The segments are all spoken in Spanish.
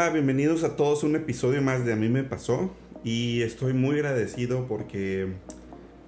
Hola, bienvenidos a todos un episodio más de A mí me pasó y estoy muy agradecido porque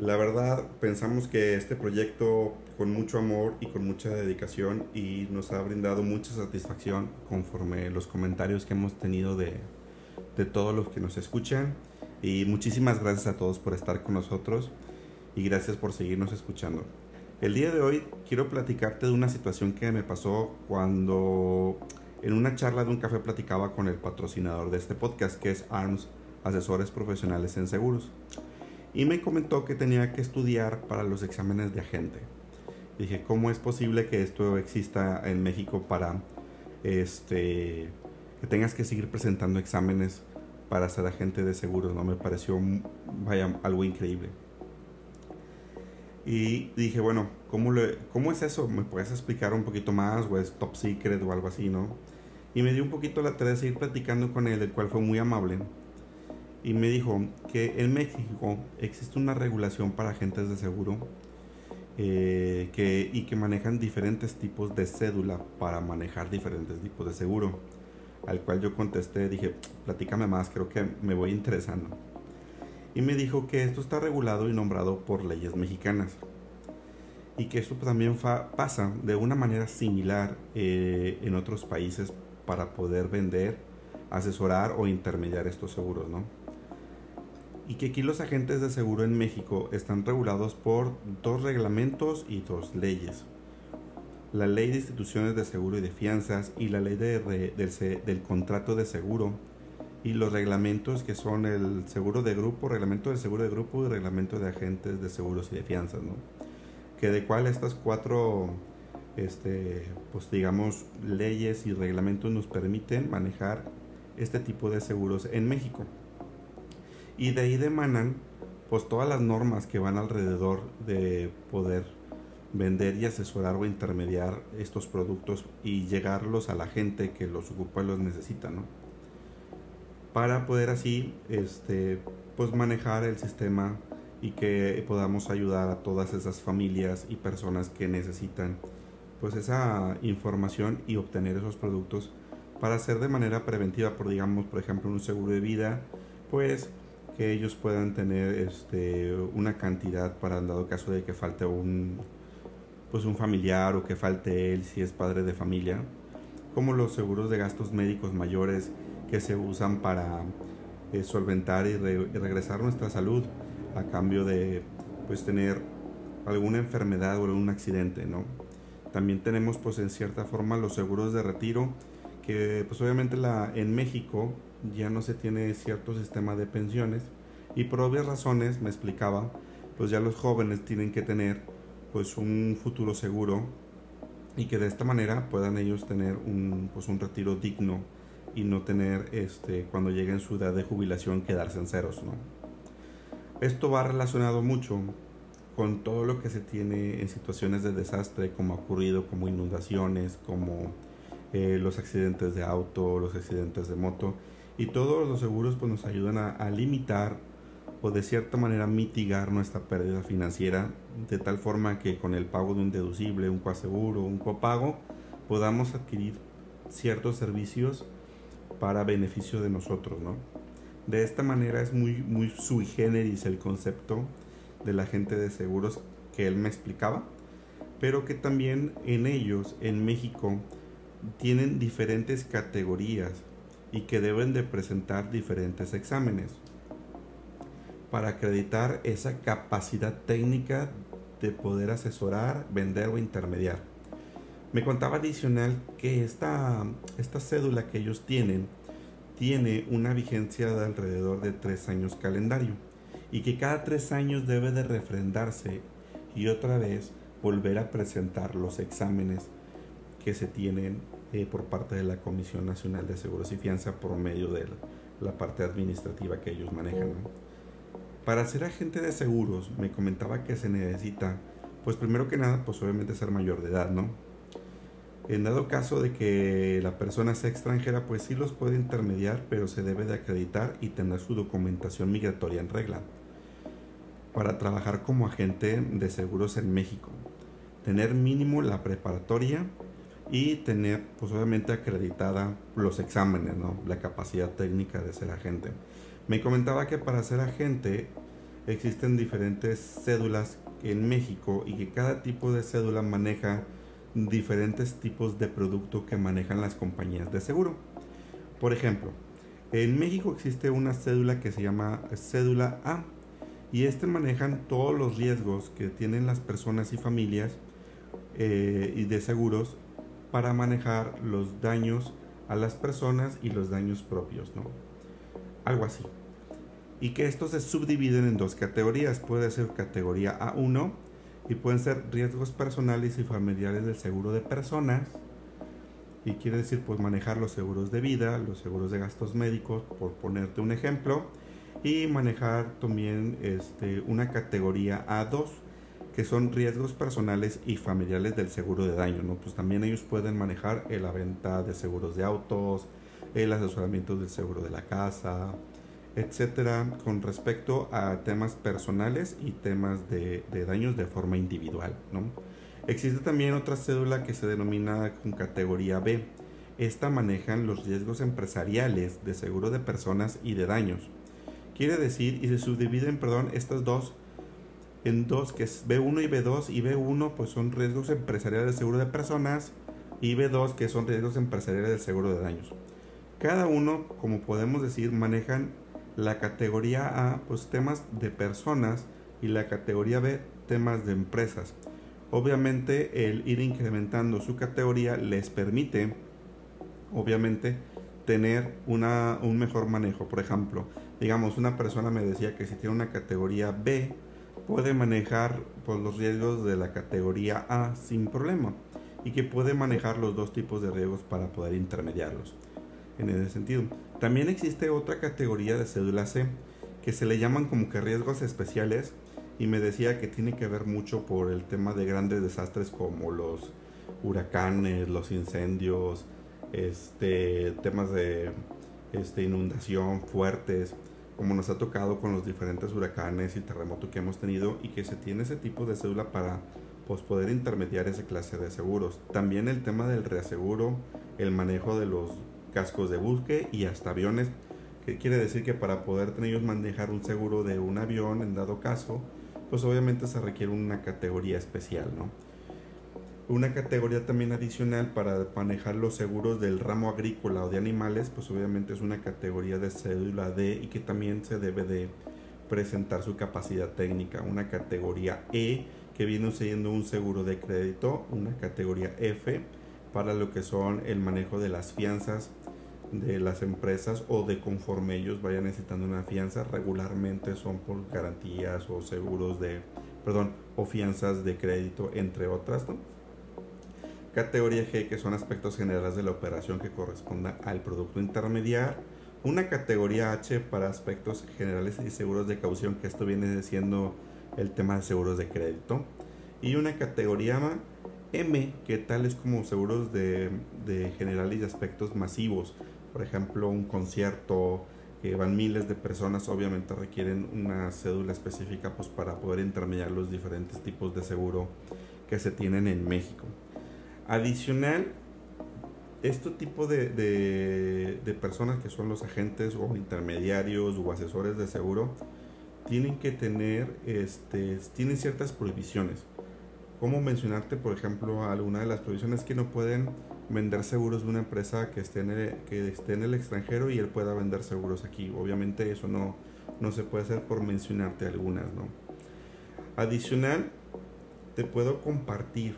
la verdad pensamos que este proyecto con mucho amor y con mucha dedicación y nos ha brindado mucha satisfacción conforme los comentarios que hemos tenido de, de todos los que nos escuchan y muchísimas gracias a todos por estar con nosotros y gracias por seguirnos escuchando. El día de hoy quiero platicarte de una situación que me pasó cuando en una charla de un café platicaba con el patrocinador de este podcast que es ARMS, Asesores Profesionales en Seguros y me comentó que tenía que estudiar para los exámenes de agente. Dije, ¿cómo es posible que esto exista en México para este que tengas que seguir presentando exámenes para ser agente de seguros? No me pareció vaya algo increíble. Y dije, bueno, ¿cómo, le, ¿cómo es eso? ¿Me puedes explicar un poquito más? ¿O es top secret o algo así, no? Y me dio un poquito la tarea de seguir platicando con él, el cual fue muy amable y me dijo que en México existe una regulación para agentes de seguro eh, que, y que manejan diferentes tipos de cédula para manejar diferentes tipos de seguro. Al cual yo contesté, dije, platícame más, creo que me voy interesando. Y me dijo que esto está regulado y nombrado por leyes mexicanas. Y que esto también pasa de una manera similar eh, en otros países para poder vender, asesorar o intermediar estos seguros, ¿no? y que aquí los agentes de seguro en México están regulados por dos reglamentos y dos leyes. La ley de instituciones de seguro y de fianzas y la ley de, del, contrato de seguro y los reglamentos que son el seguro de grupo, reglamento de seguro de grupo y reglamento de agentes de seguros y de fianzas, ¿no? Que de cual estas cuatro, este, pues digamos, leyes y reglamentos nos permiten manejar este tipo de seguros en México. Y de ahí demanan pues todas las normas que van alrededor de poder vender y asesorar o intermediar estos productos y llegarlos a la gente que los ocupa y los necesita, ¿no? Para poder así este pues manejar el sistema y que podamos ayudar a todas esas familias y personas que necesitan pues esa información y obtener esos productos para hacer de manera preventiva, por digamos, por ejemplo, un seguro de vida, pues que ellos puedan tener este, una cantidad para el dado caso de que falte un, pues un familiar o que falte él si es padre de familia, como los seguros de gastos médicos mayores que se usan para eh, solventar y, regresar nuestra salud a cambio de pues tener alguna enfermedad o algún accidente, ¿no? También tenemos pues en cierta forma los seguros de retiro que pues obviamente la, en México ya no se tiene cierto sistema de pensiones y por obvias razones, me explicaba, pues ya los jóvenes tienen que tener pues un futuro seguro y que de esta manera puedan ellos tener un, pues un retiro digno y no tener este cuando lleguen su edad de jubilación quedarse en ceros, ¿no? Esto va relacionado mucho con todo lo que se tiene en situaciones de desastre como ha ocurrido como inundaciones, como eh, los accidentes de auto, los accidentes de moto y todos los seguros pues nos ayudan a, limitar o de cierta manera mitigar nuestra pérdida financiera de tal forma que con el pago de un deducible, un coaseguro, un copago podamos adquirir ciertos servicios para beneficio de nosotros, ¿no? De esta manera es muy, muy sui generis el concepto de la gente de seguros que él me explicaba, pero que también en ellos, en México, tienen diferentes categorías y que deben de presentar diferentes exámenes para acreditar esa capacidad técnica de poder asesorar, vender o intermediar. Me contaba adicional que esta, esta cédula que ellos tienen tiene una vigencia de alrededor de tres años calendario y que cada tres años debe de refrendarse y otra vez volver a presentar los exámenes que se tienen eh, por parte de la Comisión Nacional de Seguros y Fianza por medio de la, parte administrativa que ellos manejan. Para ser agente de seguros, me comentaba que se necesita, pues primero que nada, pues obviamente ser mayor de edad, ¿no? En dado caso de que la persona sea extranjera, pues sí los puede intermediar, pero se debe de acreditar y tener su documentación migratoria en regla para trabajar como agente de seguros en México. Tener mínimo la preparatoria y tener pues obviamente acreditada los exámenes, ¿no? La capacidad técnica de ser agente. Me comentaba que para ser agente existen diferentes cédulas en México y que cada tipo de cédula maneja diferentes tipos de producto que manejan las compañías de seguro. Por ejemplo, en México existe una cédula que se llama cédula A y este manejan todos los riesgos que tienen las personas y familias eh, y de seguros para manejar los daños a las personas y los daños propios, ¿no? Algo así. Y que estos se subdividen en dos categorías. Puede ser categoría A1 y pueden ser riesgos personales y familiares del seguro de personas. Y quiere decir pues manejar los seguros de vida, los seguros de gastos médicos, por ponerte un ejemplo. Y manejar también este, una categoría A2 que son riesgos personales y familiares del seguro de daño, ¿no? Pues también ellos pueden manejar la venta de seguros de autos, el asesoramiento del seguro de la casa, etcétera, con respecto a temas personales y temas de, daños de forma individual, ¿no? Existe también otra cédula que se denomina con categoría B. Esta manejan los riesgos empresariales de seguro de personas y de daños. Quiere decir, y se subdividen, perdón, estas dos en dos, que es B1 y B2, y B1 pues son riesgos empresariales de seguro de personas y B2 que son riesgos empresariales de seguro de daños. Cada uno, como podemos decir, manejan la categoría A, pues temas de personas y la categoría B, temas de empresas. Obviamente el ir incrementando su categoría les permite, obviamente, tener una, un mejor manejo. Por ejemplo, digamos, una persona me decía que si tiene una categoría B, puede manejar pues, los riesgos de la categoría A sin problema y que puede manejar los dos tipos de riesgos para poder intermediarlos en ese sentido. También existe otra categoría de cédula C que se le llaman como que riesgos especiales y me decía que tiene que ver mucho por el tema de grandes desastres como los huracanes, los incendios, este temas de este, inundación fuertes como nos ha tocado con los diferentes huracanes y terremotos que hemos tenido y que se tiene ese tipo de cédula para pues, poder intermediar esa clase de seguros. También el tema del reaseguro, el manejo de los cascos de buque y hasta aviones, que quiere decir que para poder ellos manejar un seguro de un avión en dado caso, pues obviamente se requiere una categoría especial, ¿no? Una categoría también adicional para manejar los seguros del ramo agrícola o de animales, pues obviamente es una categoría de cédula D y que también se debe de presentar su capacidad técnica. Una categoría E que viene siendo un seguro de crédito, una categoría F para lo que son el manejo de las fianzas de las empresas o de conforme ellos vayan necesitando una fianza, regularmente son por garantías o seguros de, perdón, o fianzas de crédito, entre otras, ¿no? Categoría G, que son aspectos generales de la operación que corresponda al producto intermediario. Una categoría H para aspectos generales y seguros de caución, que esto viene siendo el tema de seguros de crédito. Y una categoría M, que tal es como seguros de, de generales y aspectos masivos. Por ejemplo, un concierto, que van miles de personas, obviamente requieren una cédula específica pues, para poder intermediar los diferentes tipos de seguro que se tienen en México. Adicional, este tipo de, de, personas que son los agentes o intermediarios o asesores de seguro tienen que tener, este, tienen ciertas prohibiciones. Como mencionarte, por ejemplo, alguna de las prohibiciones que no pueden vender seguros de una empresa que esté en el, que esté en el extranjero y él pueda vender seguros aquí. Obviamente eso no, no se puede hacer por mencionarte algunas, ¿no? Adicional, te puedo compartir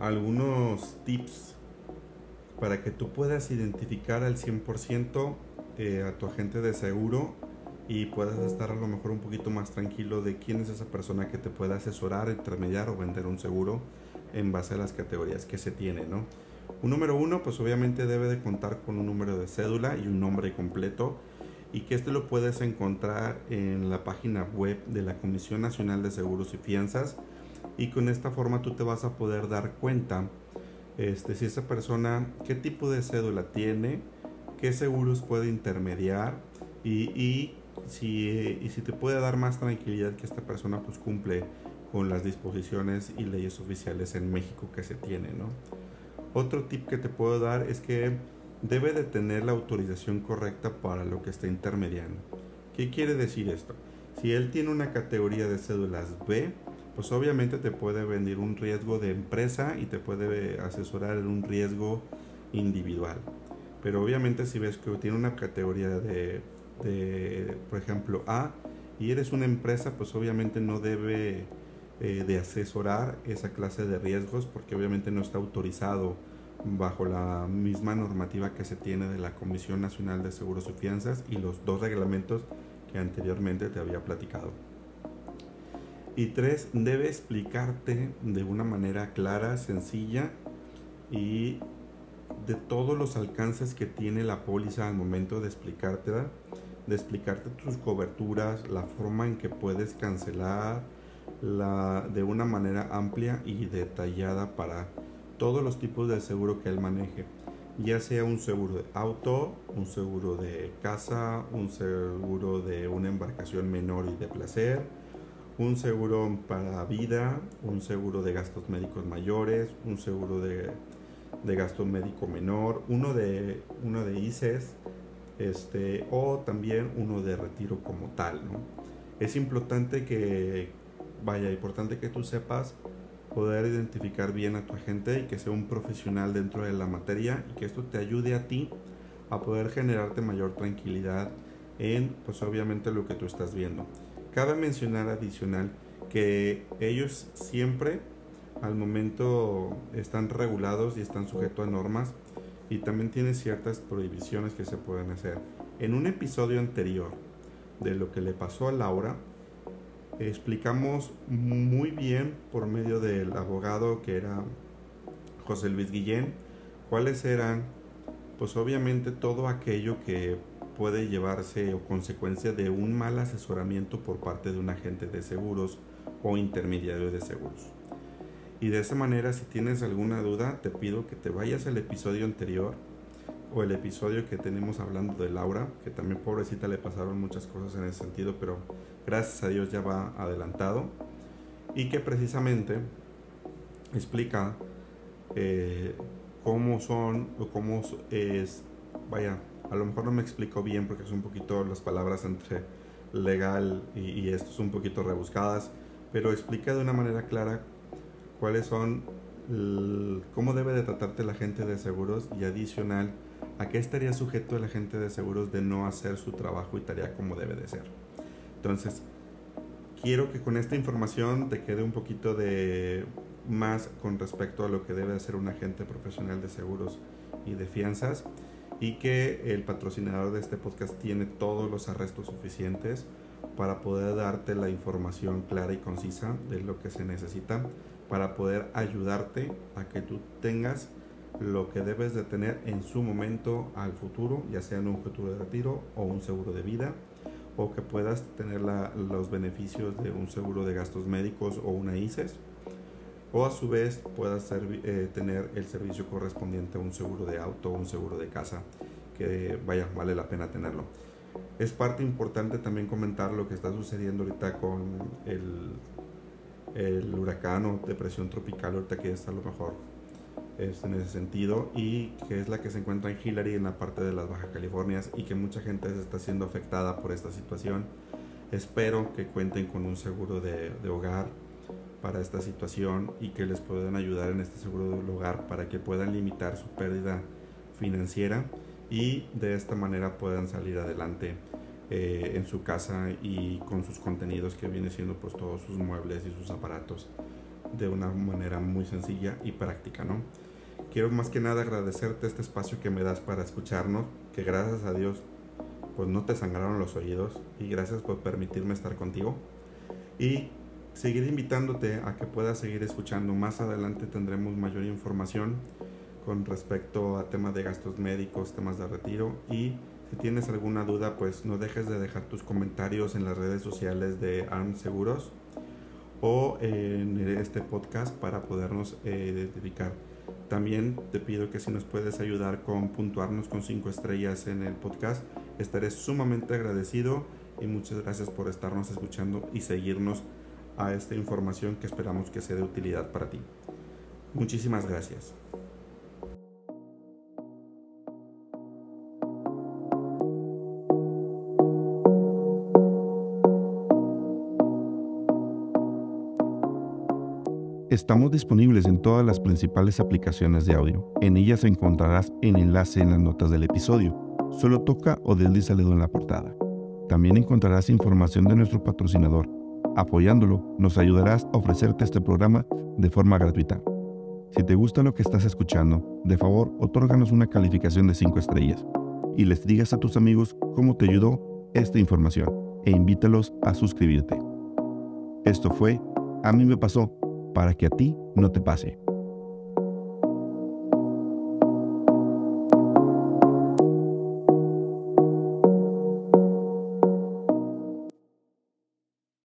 algunos tips para que tú puedas identificar al 100% eh, a tu agente de seguro y puedas estar a lo mejor un poquito más tranquilo de quién es esa persona que te puede asesorar, intermediar o vender un seguro en base a las categorías que se tiene, ¿no? Un número uno, pues obviamente debe de contar con un número de cédula y un nombre completo y que este lo puedes encontrar en la página web de la Comisión Nacional de Seguros y Fianzas y con esta forma tú te vas a poder dar cuenta este, si esa persona, qué tipo de cédula tiene, qué seguros puede intermediar y, y, si, y si te puede dar más tranquilidad que esta persona pues cumple con las disposiciones y leyes oficiales en México que se tiene, ¿no? Otro tip que te puedo dar es que debe de tener la autorización correcta para lo que está intermediando. ¿Qué quiere decir esto? Si él tiene una categoría de cédulas B, pues obviamente te puede venir un riesgo de empresa y te puede asesorar un riesgo individual. Pero obviamente si ves que tiene una categoría de, por ejemplo, A y eres una empresa, pues obviamente no debe eh, de asesorar esa clase de riesgos porque obviamente no está autorizado bajo la misma normativa que se tiene de la Comisión Nacional de Seguros y Fianzas y los dos reglamentos que anteriormente te había platicado. Y tres, debe explicarte de una manera clara, sencilla y de todos los alcances que tiene la póliza al momento de explicarte, de explicarte tus coberturas, la forma en que puedes cancelar la, de una manera amplia y detallada para todos los tipos de seguro que él maneje, ya sea un seguro de auto, un seguro de casa, un seguro de una embarcación menor y de placer, un seguro para vida, un seguro de gastos médicos mayores, un seguro de, de gasto médico menor, uno de, uno de ICES, este, o también uno de retiro como tal. Es importante que, vaya, importante que tú sepas poder identificar bien a tu agente y que sea un profesional dentro de la materia y que esto te ayude a ti a poder generarte mayor tranquilidad en pues obviamente lo que tú estás viendo. Cabe mencionar adicional que ellos siempre al momento están regulados y están sujetos a normas y también tienen ciertas prohibiciones que se pueden hacer. En un episodio anterior de lo que le pasó a Laura, explicamos muy bien por medio del abogado que era José Luis Guillén cuáles eran pues obviamente todo aquello que puede llevarse o consecuencia de un mal asesoramiento por parte de un agente de seguros o intermediario de seguros. Y de esa manera, si tienes alguna duda, te pido que te vayas al episodio anterior o el episodio que tenemos hablando de Laura, que también pobrecita le pasaron muchas cosas en ese sentido, pero gracias a Dios ya va adelantado. Y que precisamente explica eh, cómo son o cómo es, vaya, a lo mejor no me explico bien porque es un poquito las palabras entre legal y, esto es un poquito rebuscadas, pero explica de una manera clara cuáles son, cómo debe de tratarte la gente de seguros y adicional ¿A qué estaría sujeto el agente de seguros de no hacer su trabajo y tarea como debe de ser? Entonces, quiero que con esta información te quede un poquito de más con respecto a lo que debe hacer un agente profesional de seguros y de fianzas y que el patrocinador de este podcast tiene todos los arrestos suficientes para poder darte la información clara y concisa de lo que se necesita para poder ayudarte a que tú tengas lo que debes de tener en su momento al futuro, ya sea en un futuro de retiro o un seguro de vida, o que puedas tener los beneficios de un seguro de gastos médicos o una ICES, o a su vez puedas eh, tener el servicio correspondiente a un seguro de auto o un seguro de casa, que vaya, vale la pena tenerlo. Es parte importante también comentar lo que está sucediendo ahorita con el, el huracán o depresión tropical, ahorita que está a lo mejor en ese sentido y que es la que se encuentra en Hillary en la parte de las Baja Californias y que mucha gente se está siendo afectada por esta situación. Espero que cuenten con un seguro de, de hogar para esta situación y que les puedan ayudar en este seguro de hogar para que puedan limitar su pérdida financiera y de esta manera puedan salir adelante eh, en su casa y con sus contenidos que viene siendo pues todos sus muebles y sus aparatos de una manera muy sencilla y práctica, ¿no? Quiero más que nada agradecerte este espacio que me das para escucharnos, que gracias a Dios pues no te sangraron los oídos y gracias por permitirme estar contigo y seguir invitándote a que puedas seguir escuchando. Más adelante tendremos mayor información con respecto a temas de gastos médicos, temas de retiro y si tienes alguna duda pues no dejes de dejar tus comentarios en las redes sociales de ARM Seguros o en este podcast para podernos eh, identificar. También te pido que si nos puedes ayudar con puntuarnos con 5 estrellas en el podcast, estaré sumamente agradecido y muchas gracias por estarnos escuchando y seguirnos a esta información que esperamos que sea de utilidad para ti. Muchísimas gracias. Estamos disponibles en todas las principales aplicaciones de audio. En ellas encontrarás el enlace en las notas del episodio. Solo toca o dedo en la portada. También encontrarás información de nuestro patrocinador. Apoyándolo, nos ayudarás a ofrecerte este programa de forma gratuita. Si te gusta lo que estás escuchando, de favor, otórganos una calificación de 5 estrellas y les digas a tus amigos cómo te ayudó esta información e invítalos a suscribirte. Esto fue A mí me pasó para que a ti no te pase.